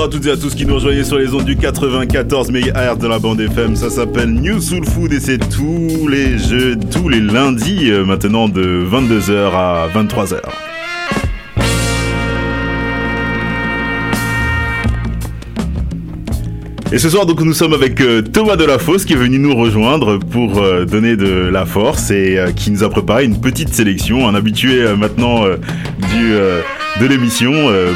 bonsoir à toutes et à tous qui nous rejoignent sur les ondes du 94 MHz de la bande FM. Ça s'appelle New Soul Food et c'est tous les jeux, tous les lundis euh, maintenant de 22h à 23h. Et ce soir, donc, nous sommes avec euh, Thomas Delafosse qui est venu nous rejoindre pour euh, donner de la force et qui nous a préparé une petite sélection, un habitué maintenant du, de l'émission.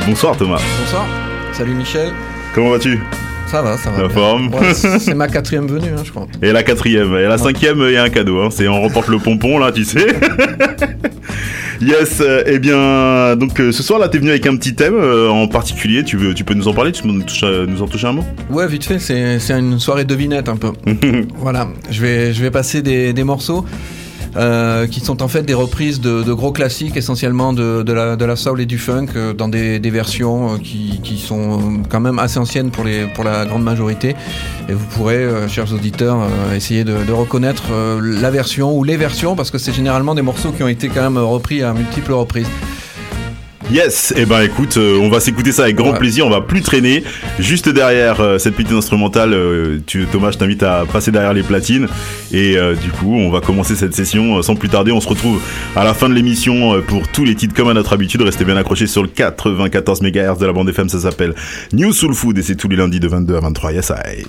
Bonsoir Thomas. Bonsoir. Salut Michel. Comment vas-tu? Ça va, ça va. La bien. forme. Ouais, c'est ma quatrième venue, hein, je crois. Et la quatrième. Et la cinquième, il y a un cadeau. Hein. C'est on remporte le pompon là, tu sais. yes. euh, eh bien, donc euh, ce soir là, t'es venu avec un petit thème euh, en particulier. Tu veux, tu peux nous en parler? Tu peux nous, nous en toucher un mot? Ouais, vite fait, c'est c'est une soirée devinette un peu. voilà, je vais, je vais passer des, des morceaux euh, qui sont en fait des reprises de, de gros classiques, essentiellement de, de, la, de la soul et du funk, euh, dans des, des versions euh, qui, qui sont quand même assez anciennes pour, les, pour la grande majorité. Et vous pourrez, euh, chers auditeurs, essayer de, reconnaître la version ou les versions, parce que c'est généralement des morceaux qui ont été quand même repris à multiples reprises. Yes. Eh ben, écoute, euh, on va s'écouter ça avec grand Ouais. plaisir. On va plus traîner. Juste derrière euh, cette petite instrumentale, euh, tu, Thomas, je t'invite à passer derrière les platines. Et euh, du coup, on va commencer cette session euh, sans plus tarder. On se retrouve à la fin de l'émission euh, pour tous les titres comme à notre habitude. Restez bien accrochés sur le 94 MHz de la bande FM. Ça s'appelle New Soul Food et c'est tous les lundis de 22 à 23. Yes, I.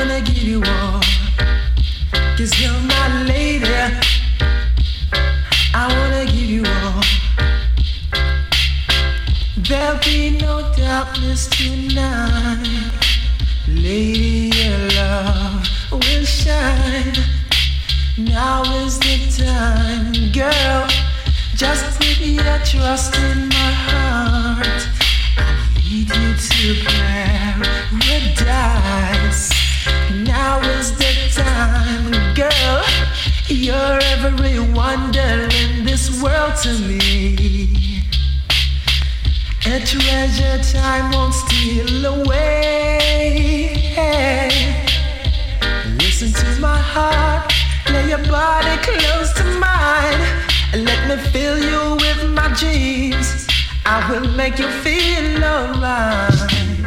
I wanna give you all. Cause you're my lady. I wanna give you all. There'll be no darkness tonight. Lady, your love will shine. Now is the time, girl. Just put your trust in my heart. I need you to paradise. Wonder in this world to me. A treasure time won't steal away. Listen to my heart, lay your body close to mine, and let me fill you with my dreams. I will make you feel alright.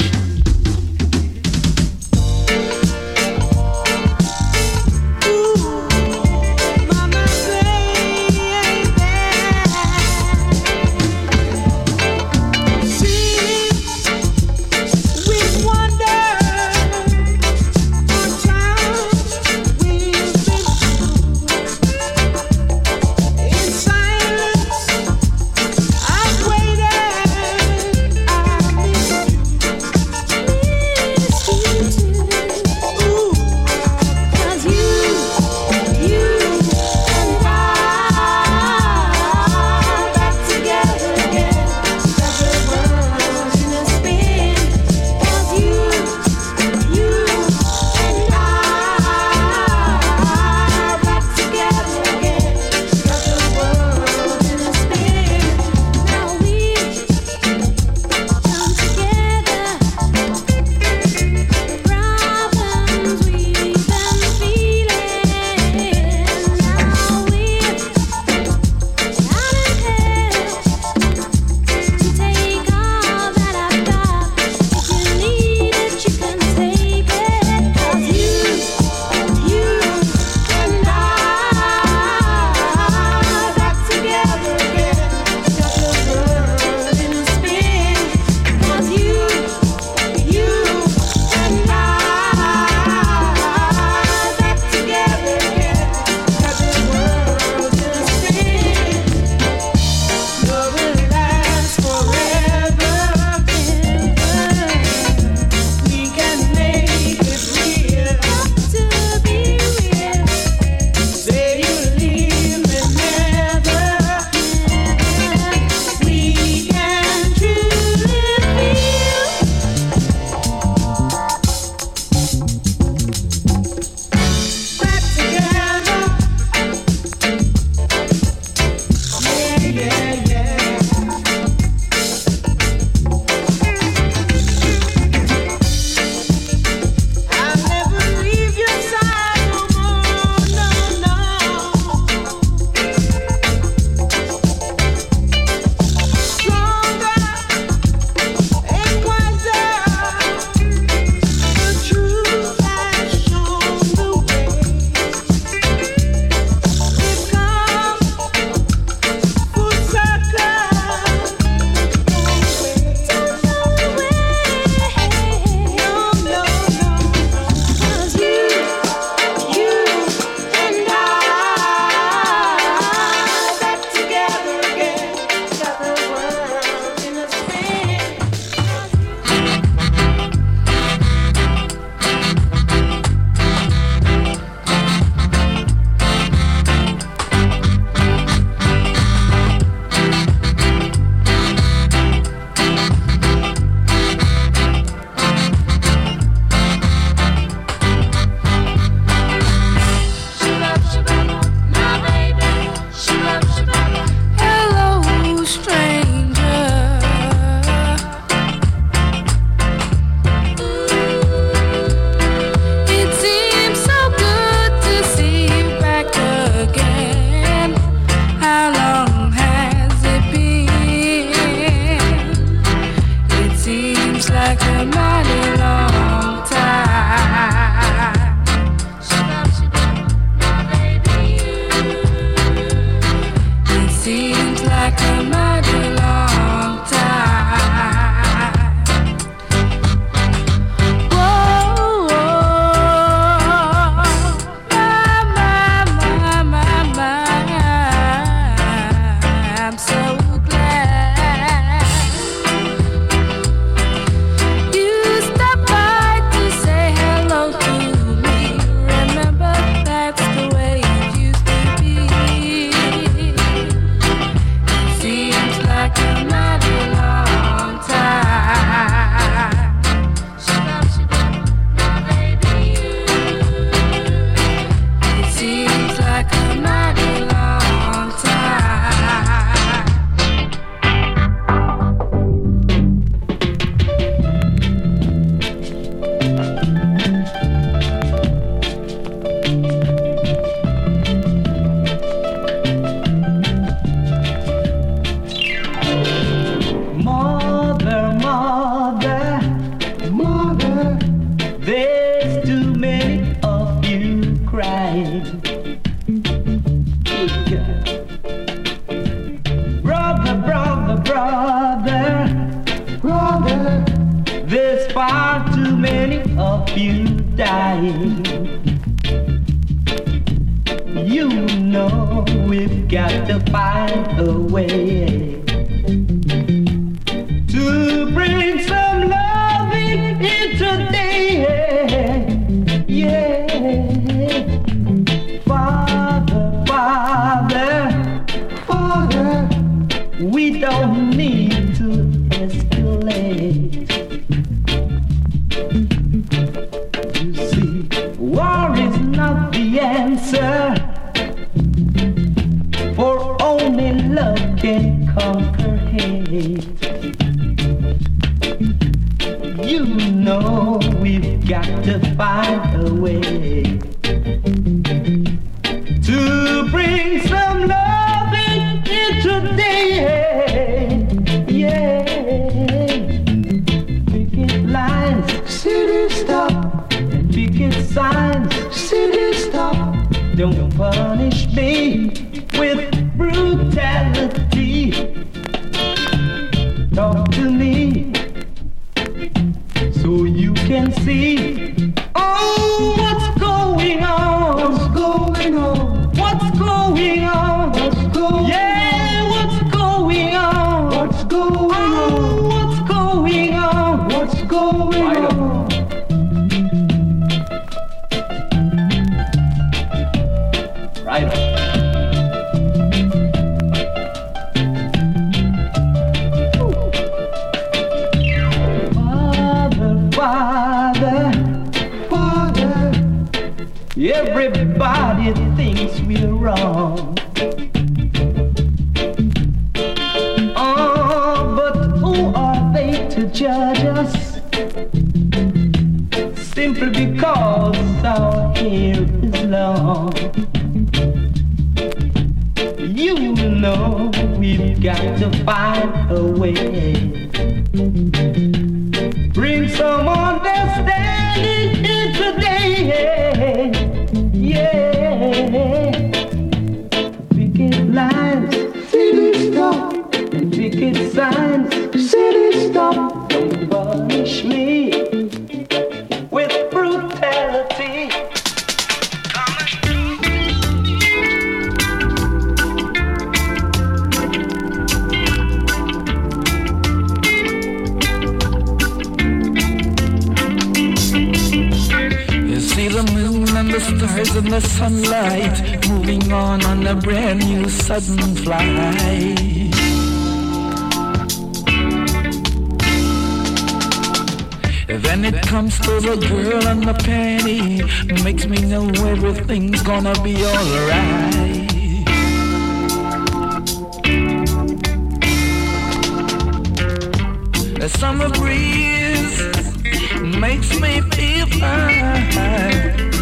don't punish me. see the moon and the stars and the sunlight moving on on a brand new sudden flight. Then it comes to the girl and the penny, makes me know everything's gonna be alright. A summer breeze makes me feel fine.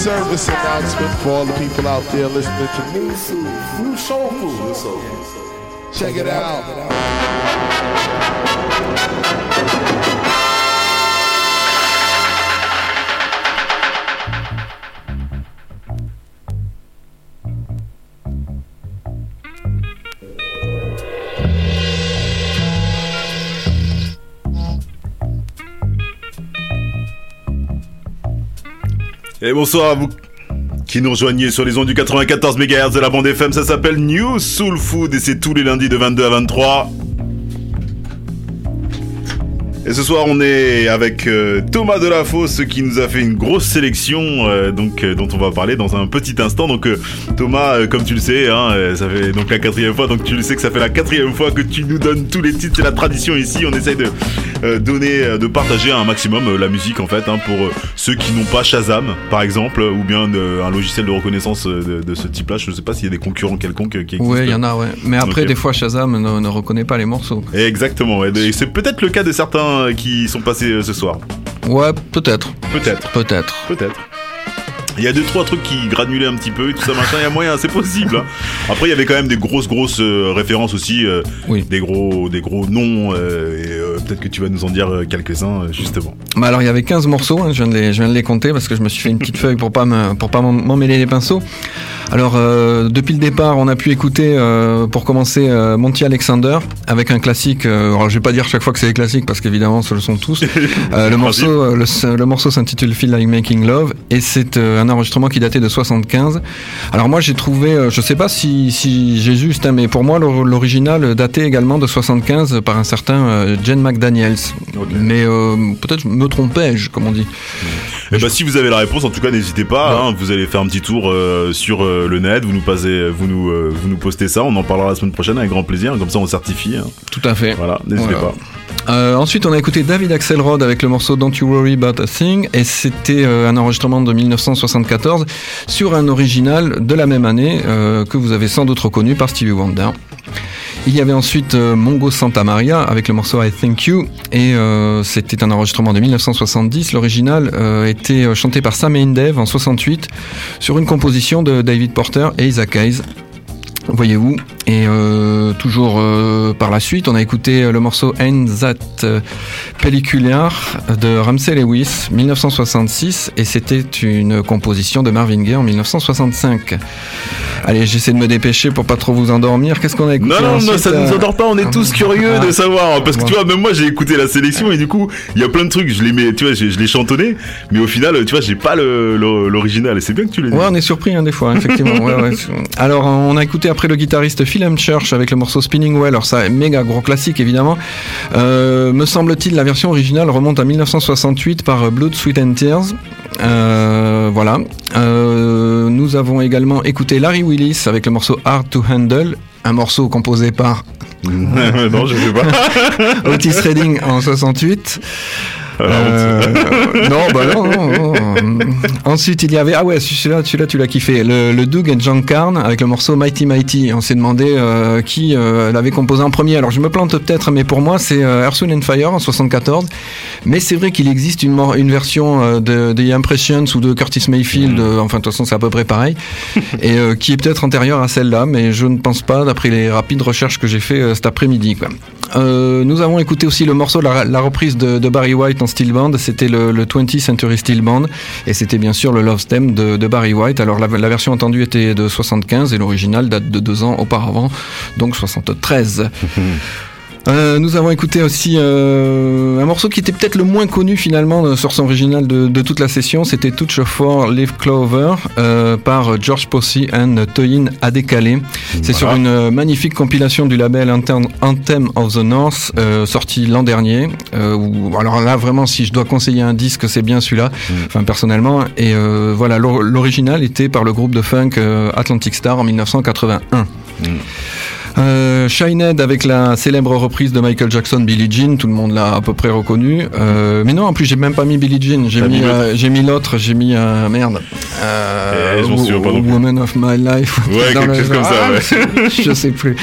Service announcement for all the people out there listening to Food, New Soul Food. Check it out. Et bonsoir à vous qui nous rejoignez sur les ondes du 94 MHz de la bande FM. Ça s'appelle New Soul Food et c'est tous les lundis de 22 à 23. Et ce soir, on est avec euh, Thomas Delafosse qui nous a fait une grosse sélection euh, donc euh, dont on va parler dans un petit instant. Donc Thomas, comme tu le sais, hein, ça fait donc la quatrième fois. Donc tu le sais que ça fait la quatrième fois que tu nous donnes tous les titres. C'est la tradition ici. On essaye de donner, euh, de partager un maximum euh, la musique en fait hein, pour euh, ceux qui n'ont pas Shazam, par exemple, ou bien de- un logiciel de reconnaissance euh, de, de ce type-là. Je ne sais pas s'il y a des concurrents quelconques euh, qui existent. Ouais, il y en a, ouais. Mais après, des fois, Shazam ne, ne reconnaît pas les morceaux. Exactement. Et c'est peut-être le cas de certains euh, qui sont passés euh, ce soir. Ouais, peut-être. Peut-être. Peut-être. Peut-être. Il y a deux trois trucs qui granulaient un petit peu et tout ça machin. Il y a moyen, c'est possible. hein. Après, il y avait quand même des grosses grosses euh, références aussi, euh, Oui. des gros des gros noms euh, et, peut-être que tu vas nous en dire quelques-uns euh, justement. Bah alors il y avait 15 morceaux, hein, je, viens de les, je viens de les compter parce que je me suis fait une petite feuille pour pas me, pour pas m'en- m'emmêler les pinceaux. Alors depuis le départ, on a pu écouter pour commencer Monty Alexander avec un classique. alors je vais pas dire chaque fois que c'est des classiques parce qu'évidemment ce le sont tous. Le morceau, le, le morceau s'intitule Feel Like Making Love et c'est un enregistrement qui datait de 75. Alors moi j'ai trouvé, euh, je sais pas si, si j'ai juste, hein, mais pour moi l'or- l'original datait également de 75 par un certain euh, Jen McDaniels. Mais euh, peut-être me trompais-je, comme on dit. Et bah si vous avez la réponse, en tout cas n'hésitez pas. hein, vous allez faire un petit tour euh, sur euh, le net, vous nous passez, vous nous, euh, vous nous postez ça. On en parlera la semaine prochaine avec grand plaisir. Comme ça on certifie. hein. Tout à fait. Voilà, n'hésitez Voilà. pas. Euh, ensuite, on a écouté David Axelrod avec le morceau Don't You Worry About a Thing, et c'était euh, un enregistrement de 1974 sur un original de la même année euh, que vous avez sans doute reconnu par Stevie Wonder. Il y avait ensuite Mongo Santa Maria avec le morceau I Thank You et c'était un enregistrement de 1970. L'original était chanté par Sam Dev en 68 sur une composition de David Porter et Isaac Hayes. Voyez-vous. Et euh, toujours euh, par la suite, on a écouté euh, le morceau euh, Pellicular de Ramsey Lewis, 1966, et c'était une composition de Marvin Gaye en 1965. Allez, j'essaie de me dépêcher pour pas trop vous endormir. Qu'est-ce qu'on a écouté Non, non, ça nous euh, endort pas, on est tous curieux Ah. de savoir. Parce que tu vois, même moi j'ai écouté la sélection et du coup, il y a plein de trucs, je les mets, tu vois, je, je les chantonné, mais au final, tu vois, j'ai pas le- le- l'original et c'est bien que tu l'aies. Ouais, on est surpris hein, des fois, effectivement. ouais, ouais. Alors, on a écouté après le guitariste Phil Church avec le morceau Spinning Well. Alors, ça, méga gros classique, évidemment. Euh, me semble-t-il, la version originale remonte à 1968 par Blood, Sweat and Tears. Euh, voilà. Euh, nous avons également écouté Larry Willis avec le morceau Hard to Handle, un morceau composé par non, je sais pas. Otis Redding en 68. Euh, non, bah non, non, non. Ensuite, il y avait ah ouais, celui-là, celui-là, tu l'as kiffé, le, le Doug et John Carn avec le morceau Mighty Mighty. On s'est demandé euh, qui euh, l'avait composé en premier. Alors je me plante peut-être, mais pour moi c'est Earth, Wind and Fire en 74. Mais c'est vrai qu'il existe une, version de, des Impressions ou de Curtis Mayfield. euh, enfin, de toute façon, c'est à peu près pareil, et qui est peut-être antérieure à celle-là, mais je ne pense pas, d'après les rapides recherches que j'ai fait cet après-midi. Euh, nous avons écouté aussi le morceau, la, la reprise de, Barry White en steel band. C'était le, le 20th Century Steel Band, et c'était bien sûr le Love Stem de, de Barry White. Alors la, la version entendue était de 75 et l'original date de deux ans auparavant, donc 73. Euh, nous avons écouté aussi euh, un morceau qui était peut-être le moins connu finalement sur son original de, de toute la session. C'était Touch of Four Leaf Clover euh, par George Posey and Toyin Adekale. C'est sur une magnifique compilation du label Anthem, of the North sorti l'an dernier. Où- alors là vraiment si je dois conseiller un disque c'est bien celui-là. Enfin personnellement et voilà l'or- l'original était par le groupe de funk Atlantic Star en 1981. Euh, Shinehead avec la célèbre reprise de Michael Jackson, Billie Jean, tout le monde l'a à peu près reconnu. Euh, mais non, en plus j'ai même pas mis Billie Jean, j'ai mis, euh, j'ai mis l'autre, j'ai mis euh, merde. Euh. Woman of My Life. Ouais, quelque chose comme ça, ouais. Je sais plus.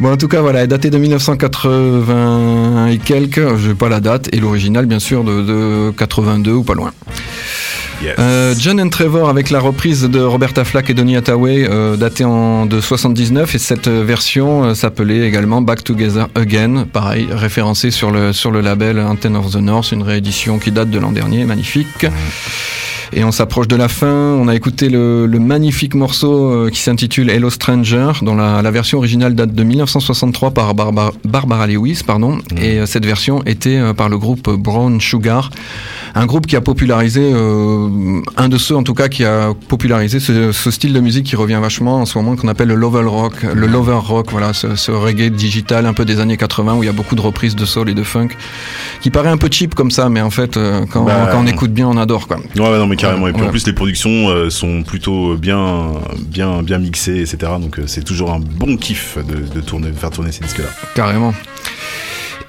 Bon, en tout cas, voilà, daté de 1980 et quelques, je n'ai pas la date, et l'original, bien sûr, de, de 82 ou pas loin. Yes. Euh, John and Trevor avec la reprise de Roberta Flack et Donny Hathaway euh, datée en, de 79 et cette version euh, s'appelait également Back Together Again, pareil référencé sur le, sur le label Anthem of the North, une réédition qui date de l'an dernier, magnifique. Et on s'approche de la fin. On a écouté le, le magnifique morceau euh, qui s'intitule Hello Stranger, dont la, la version originale date de 1963 par Barba- Barbara Lewis, pardon. Et euh, cette version était euh, par le groupe Brown Sugar, un groupe qui a popularisé, euh, un de ceux en tout cas qui a popularisé ce, ce style de musique qui revient vachement en ce moment qu'on appelle le lover rock, le lover rock, voilà, ce, ce reggae digital un peu des années 80 où il y a beaucoup de reprises de soul et de funk, qui paraît un peu cheap comme ça, mais en fait quand, Bah, quand on écoute bien, on adore quoi. Ouais, ouais, non, mais carrément. Et puis en plus, les productions euh, sont plutôt bien, bien, bien mixées, etc. Donc euh, c'est toujours un bon kiff de, de tourner, de faire tourner ces disques-là. Carrément.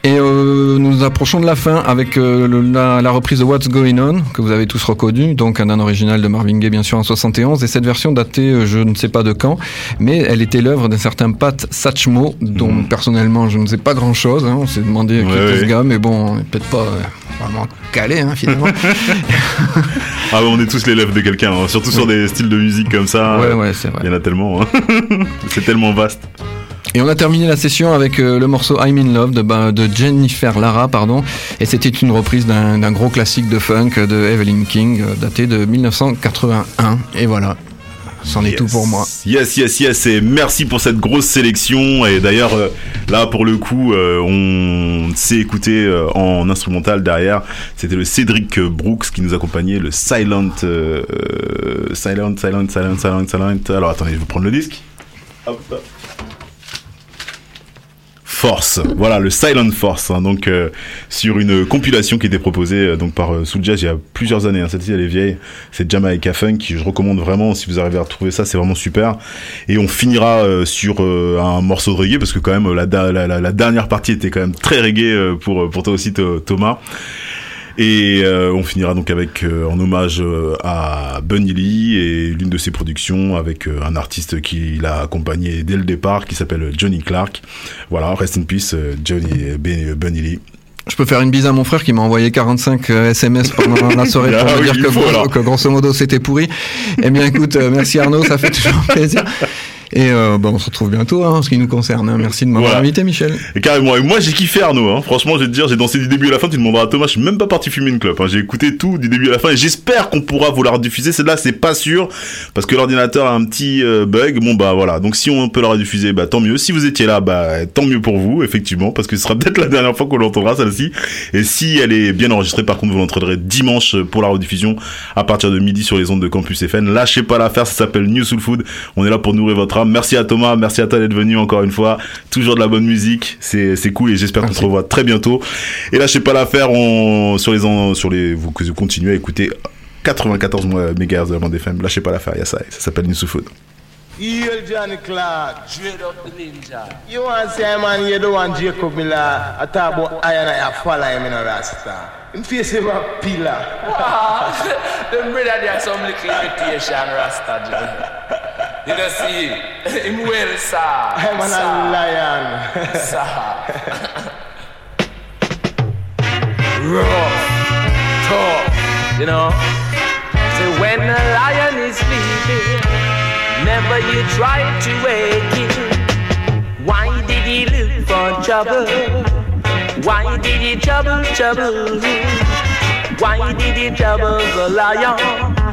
Et euh, nous nous approchons de la fin avec euh, le- la, la reprise de What's Going On, que vous avez tous reconnu, donc un, un original de Marvin Gaye bien sûr en 71, et cette version datée euh, je ne sais pas de quand, mais elle était l'œuvre d'un certain Pat Satchmo, dont personnellement je ne sais pas grand chose, on s'est demandé qui Ouais, était ce gars, mais bon, peut-être pas euh, vraiment calé hein, finalement. Ah, bah, on est tous l'élève de quelqu'un, hein, surtout sur des styles de musique comme ça. ouais ouais c'est vrai. Il y en a tellement. hein. c'est tellement vaste. Et on a terminé la session avec euh, le morceau I'm in Love de, ben, de Jennifer Lara, pardon. Et c'était une reprise d'un d'un gros classique de funk de Evelyn King, euh, daté de 1981. Et voilà, c'en est tout pour moi. Yes, yes, yes. Et merci pour cette grosse sélection. Et d'ailleurs, euh, là, pour le coup, euh, on s'est écouté euh, en instrumental derrière. C'était le Cédric Brooks qui nous accompagnait, le Silent, Silent, Silent, Silent, Silent, Silent. Alors attendez, je vais prendre le disque. Hop. Force, voilà le Silent Force, hein, donc euh, sur une compilation qui était proposée euh, donc par euh, il y a plusieurs années. Hein, Celle-ci elle est vieille, c'est Jamaica Funk, qui je recommande vraiment si vous arrivez à retrouver ça, c'est vraiment super. Et on finira euh, sur un morceau de reggae parce que quand même la, dernière partie était quand même très reggae pour pour toi aussi Tho- Thomas. Et euh, on finira donc avec euh, en hommage euh, à Bunny Lee et l'une de ses productions avec euh, un artiste qui l'a accompagné dès le départ qui s'appelle Johnny Clark. Voilà, rest in peace euh, Johnny Ben- Bunny Lee. Je peux faire une bise à mon frère qui m'a envoyé 45 euh, SMS pendant la soirée pour Ah me oui, dire que, faut, gros- alors. que grosso modo c'était pourri. Eh bien écoute, euh, merci Arnaud, ça fait toujours plaisir. Et euh, bah, on se retrouve bientôt hein, en ce qui nous concerne. hein. Merci de m'avoir Voilà. invité Michel. Et carrément, et moi j'ai kiffé Arnaud, hein. franchement je vais te dire, j'ai dansé du début à la fin, tu demanderas à Thomas, je suis même pas parti fumer une clope, hein. j'ai écouté tout du début à la fin et j'espère qu'on pourra vous la rediffuser, celle-là c'est pas sûr, parce que l'ordinateur a un petit euh, bug, bon bah voilà, donc si on peut la rediffuser, bah tant mieux, si vous étiez là, bah tant mieux pour vous, effectivement, parce que ce sera peut-être la dernière fois qu'on l'entendra celle-ci, et si elle est bien enregistrée, par contre vous l'entendrez dimanche pour la rediffusion, à partir de midi sur les ondes de Campus FN, lâchez pas l'affaire, ça s'appelle New Soul Food, on est là pour nourrir votre âme, merci à Thomas, merci à toi d'être venu encore une fois, toujours de la bonne musique, c'est c'est cool et j'espère qu'on se revoit très bientôt. Et lâchez pas l'affaire, on sur les sur les vous que vous continuez à écouter 94 MHz de la bande FM, lâchez pas l'affaire, il y a ça, ça s'appelle Food. Heel Johnny Clark. Straight up the ninja. You want to say, man, you don't want Jacob Miller. I talk about I and I follow him in a Rasta. In face him a pillar. Them brother there some little imitation Rasta Joe. You don't see him well sir. I'm an a lion. Sir. Rough, tough, you know. So when a lion is sleeping, never you try to wake him. Why did he look for trouble? Why did he trouble, trouble? Why did he trouble the lion?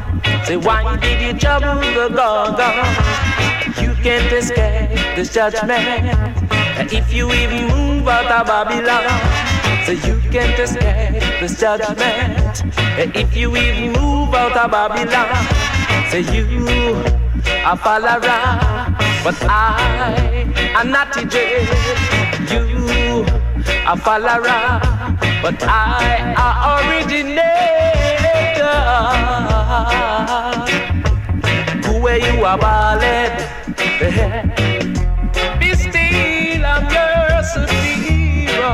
Say, why did he trouble the gaga? You can't escape this judgment. And if you even move out of Babylon, so you can't escape this judgment. And if you even move out of Babylon, so you are follower. But I am not a dread. You are follower. But I are originator. Where you are ballad. Be still, I'm your superior.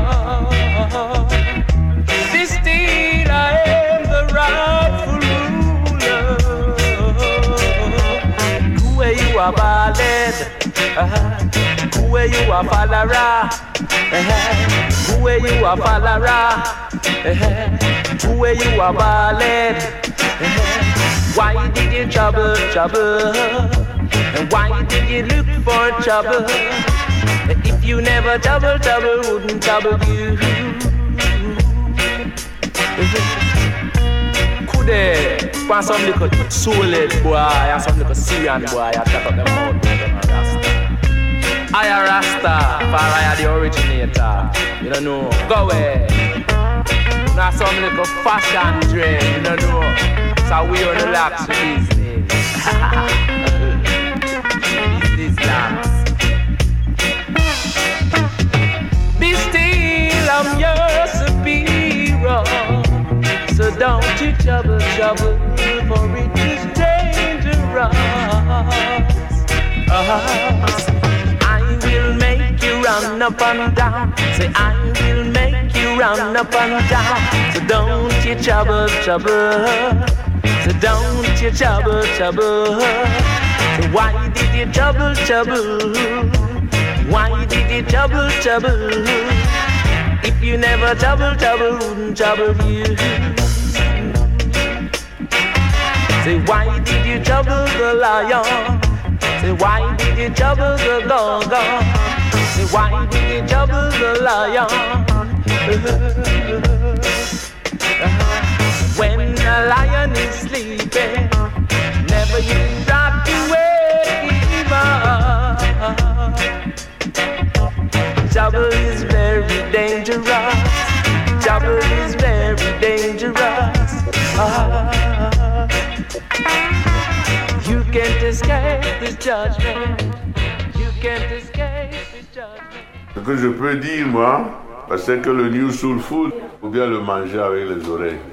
Be still, I am the rightful ruler. Where you are ballad. Where you are follower. Where you are follower. Where you are ballad. Why did you trouble, trouble? And why did you look for trouble? If you never trouble, trouble wouldn't trouble you. Could they find some little soul-head boy and some little Syrian boy and tap up them mouth? I a Rasta, for I the originator. You don't know. Go away. Now some little fashion dread, you don't know. So we on the lax business. business lax. Be still, I'm your superior. So don't you trouble, trouble, for it is dangerous. Uh-huh. I will make you run up and down. Say, I will make you run up and down. So don't you trouble, trouble. So don't you trouble, trouble. Why did you trouble, trouble? Why did you trouble, trouble? If you never trouble, trouble wouldn't trouble you. Say, why did you trouble the lion? Say, why did you trouble the dog? Say, why did you trouble the lion? A lion is sleeping, never you stop to wake him up. Trouble is very dangerous. Trouble is very dangerous. Ah. You can't escape this judgment. You can't escape this judgment. Ce que je peux dire, moi, c'est que le New Soul Food, faut bien le manger avec les oreilles.